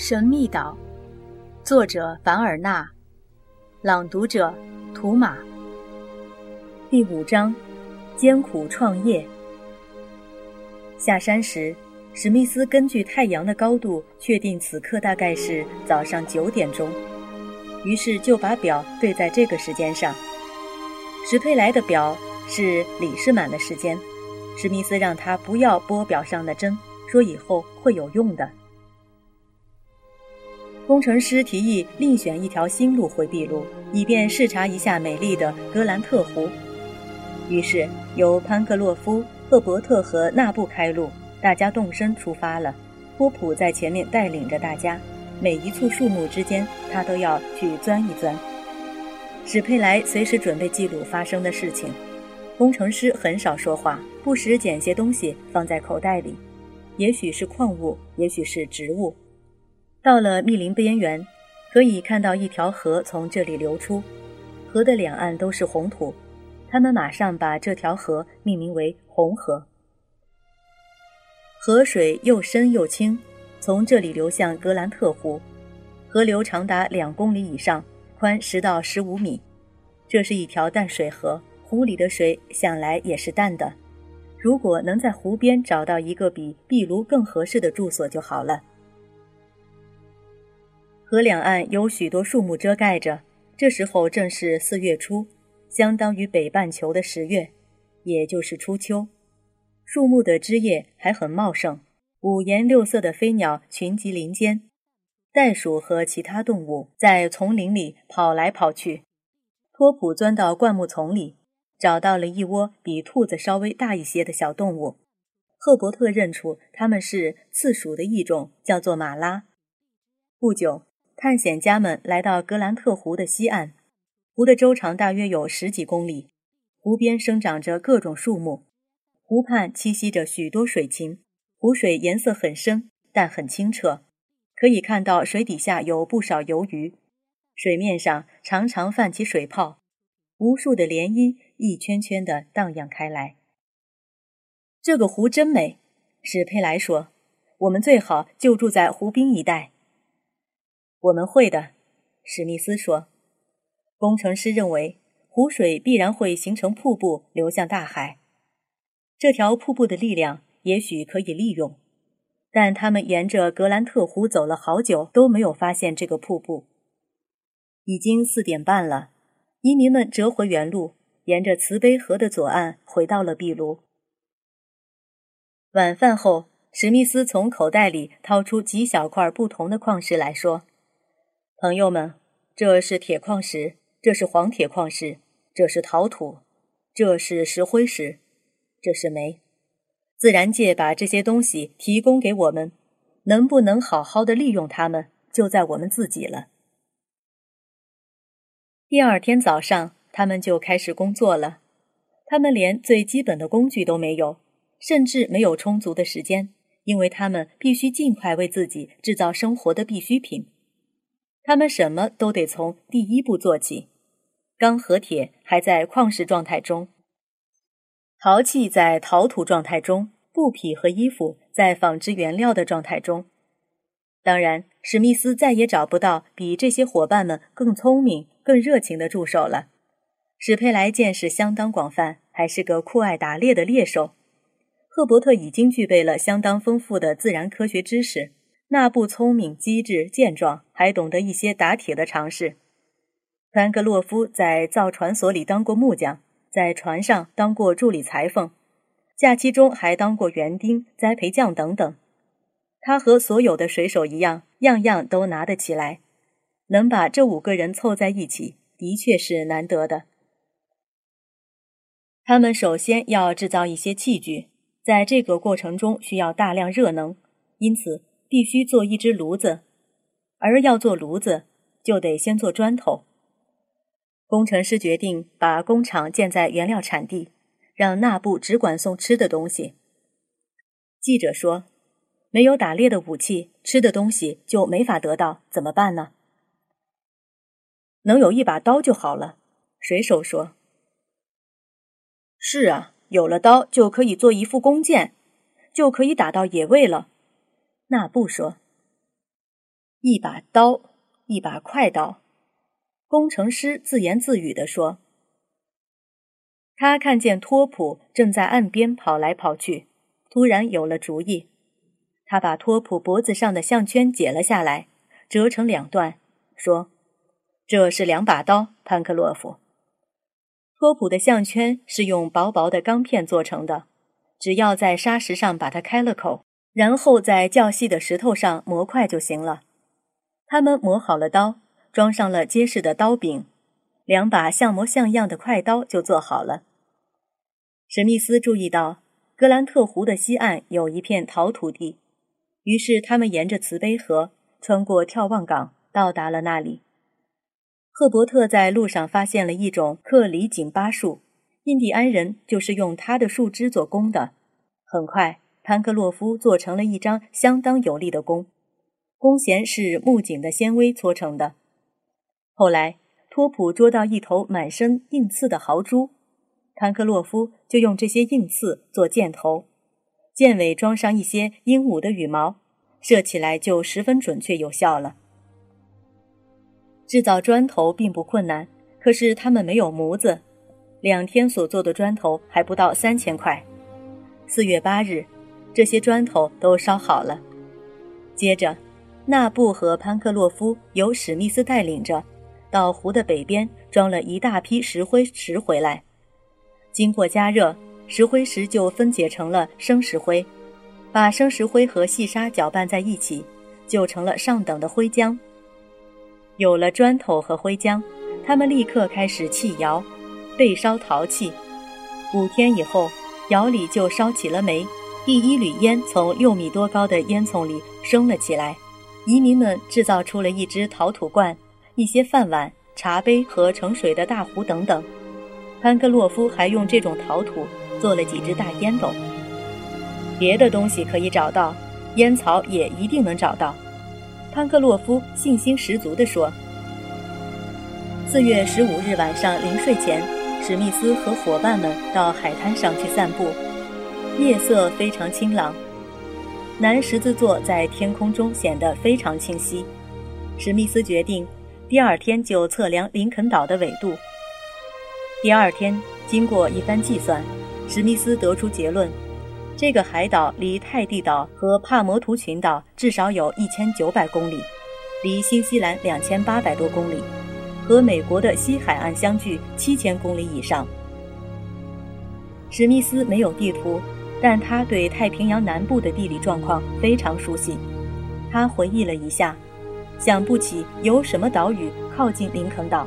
神秘岛，作者凡尔纳，朗读者图马。第五章，艰苦创业。下山时，史密斯根据太阳的高度确定此刻大概是早上九点钟，于是就把表对在这个时间上。史佩莱的表是李士满的时间，史密斯让他不要拨表上的针，说以后会有用的。工程师提议另选一条新路回秘鲁，以便视察一下美丽的格兰特湖。于是由潘克洛夫、赫伯特和纳布开路，大家动身出发了。波普在前面带领着大家，每一簇树木之间，他都要去钻一钻。史佩莱随时准备记录发生的事情。工程师很少说话，不时捡些东西放在口袋里，也许是矿物，也许是植物。到了密林边缘，可以看到一条河从这里流出，河的两岸都是红土。他们马上把这条河命名为红河。河水又深又清，从这里流向格兰特湖，河流长达两公里以上，宽十到十五米。这是一条淡水河，湖里的水想来也是淡的。如果能在湖边找到一个比壁炉更合适的住所就好了。河两岸有许多树木遮盖着，这时候正是四月初，相当于北半球的十月，也就是初秋。树木的枝叶还很茂盛，五颜六色的飞鸟群集林间，袋鼠和其他动物在丛林里跑来跑去。托普钻到灌木丛里，找到了一窝比兔子稍微大一些的小动物。赫伯特认出它们是刺鼠的一种，叫做马拉。不久。探险家们来到格兰特湖的西岸，湖的周长大约有十几公里，湖边生长着各种树木，湖畔栖息着许多水禽，湖水颜色很深，但很清澈，可以看到水底下有不少游鱼，水面上常常泛起水泡，无数的涟漪一圈圈地荡漾开来。这个湖真美，史佩莱说：“我们最好就住在湖滨一带。”我们会的，史密斯说。工程师认为湖水必然会形成瀑布流向大海。这条瀑布的力量也许可以利用，但他们沿着格兰特湖走了好久都没有发现这个瀑布。已经四点半了，移民们折回原路，沿着慈悲河的左岸回到了壁炉。晚饭后，史密斯从口袋里掏出几小块不同的矿石来说。朋友们，这是铁矿石，这是黄铁矿石，这是陶土，这是石灰石，这是煤。自然界把这些东西提供给我们，能不能好好的利用它们，就在我们自己了。第二天早上，他们就开始工作了。他们连最基本的工具都没有，甚至没有充足的时间，因为他们必须尽快为自己制造生活的必需品。他们什么都得从第一步做起，钢和铁还在矿石状态中，陶器在陶土状态中，布匹和衣服在纺织原料的状态中。当然，史密斯再也找不到比这些伙伴们更聪明、更热情的助手了。史佩莱见识相当广泛，还是个酷爱打猎的猎手。赫伯特已经具备了相当丰富的自然科学知识。那不聪明、机智、健壮，还懂得一些打铁的常识。潘格洛夫在造船所里当过木匠，在船上当过助理裁缝，假期中还当过园丁、栽培匠等等。他和所有的水手一样，样样都拿得起来。能把这五个人凑在一起，的确是难得的。他们首先要制造一些器具，在这个过程中需要大量热能，因此。必须做一只炉子，而要做炉子，就得先做砖头。工程师决定把工厂建在原料产地，让纳布只管送吃的东西。记者说：“没有打猎的武器，吃的东西就没法得到，怎么办呢？”能有一把刀就好了，水手说。“是啊，有了刀就可以做一副弓箭，就可以打到野味了。”那布说：“一把刀，一把快刀。工程师自言自语地说：“他看见托普正在岸边跑来跑去，突然有了主意。他把托普脖子上的项圈解了下来，折成两段，说：‘这是两把刀，潘克洛夫。’托普的项圈是用薄薄的钢片做成的，只要在砂石上把它开了口，然后在较细的石头上磨块就行了。他们磨好了刀。”装上了结实的刀柄，两把像模像样的快刀就做好了。史密斯注意到格兰特湖的西岸有一片陶土地，于是他们沿着慈悲河穿过眺望港，到达了那里。赫伯特在路上发现了一种克里锦巴树，印第安人就是用它的树枝做弓的。很快，潘克洛夫做成了一张相当有力的弓，弓弦是木槿的纤维搓成的。后来，托普捉到一头满身硬刺的豪猪，潘克洛夫就用这些硬刺做箭头，箭尾装上一些鹦鹉的羽毛，射起来就十分准确有效了。制造砖头并不困难，可是他们没有模子，两天所做的砖头还不到三千块。四月八日，这些砖头都烧好了。接着，纳布和潘克洛夫由史密斯带领着。到湖的北边装了一大批石灰石回来，经过加热，石灰石就分解成了生石灰，把生石灰和细沙搅拌在一起，就成了上等的灰浆。有了砖头和灰浆，他们立刻开始砌窑，焙烧陶器。五天以后，窑里就烧起了煤，第一缕烟从六米多高的烟囱里升了起来。移民们制造出了一只陶土罐。一些饭碗、茶杯和盛水的大壶等等，潘克洛夫还用这种陶土做了几只大烟斗。别的东西可以找到，烟草也一定能找到。潘克洛夫信心十足地说。四月十五日晚上临睡前，史密斯和伙伴们到海滩上去散步，夜色非常清朗，南十字座在天空中显得非常清晰。史密斯决定。第二天就测量林肯岛的纬度。第二天，经过一番计算，史密斯得出结论：这个海岛离泰蒂岛和帕摩图群岛至少有一千九百公里，离新西兰两千八百多公里，和美国的西海岸相距七千公里以上。史密斯没有地图，但他对太平洋南部的地理状况非常熟悉。他回忆了一下。想不起有什么岛屿靠近林肯岛。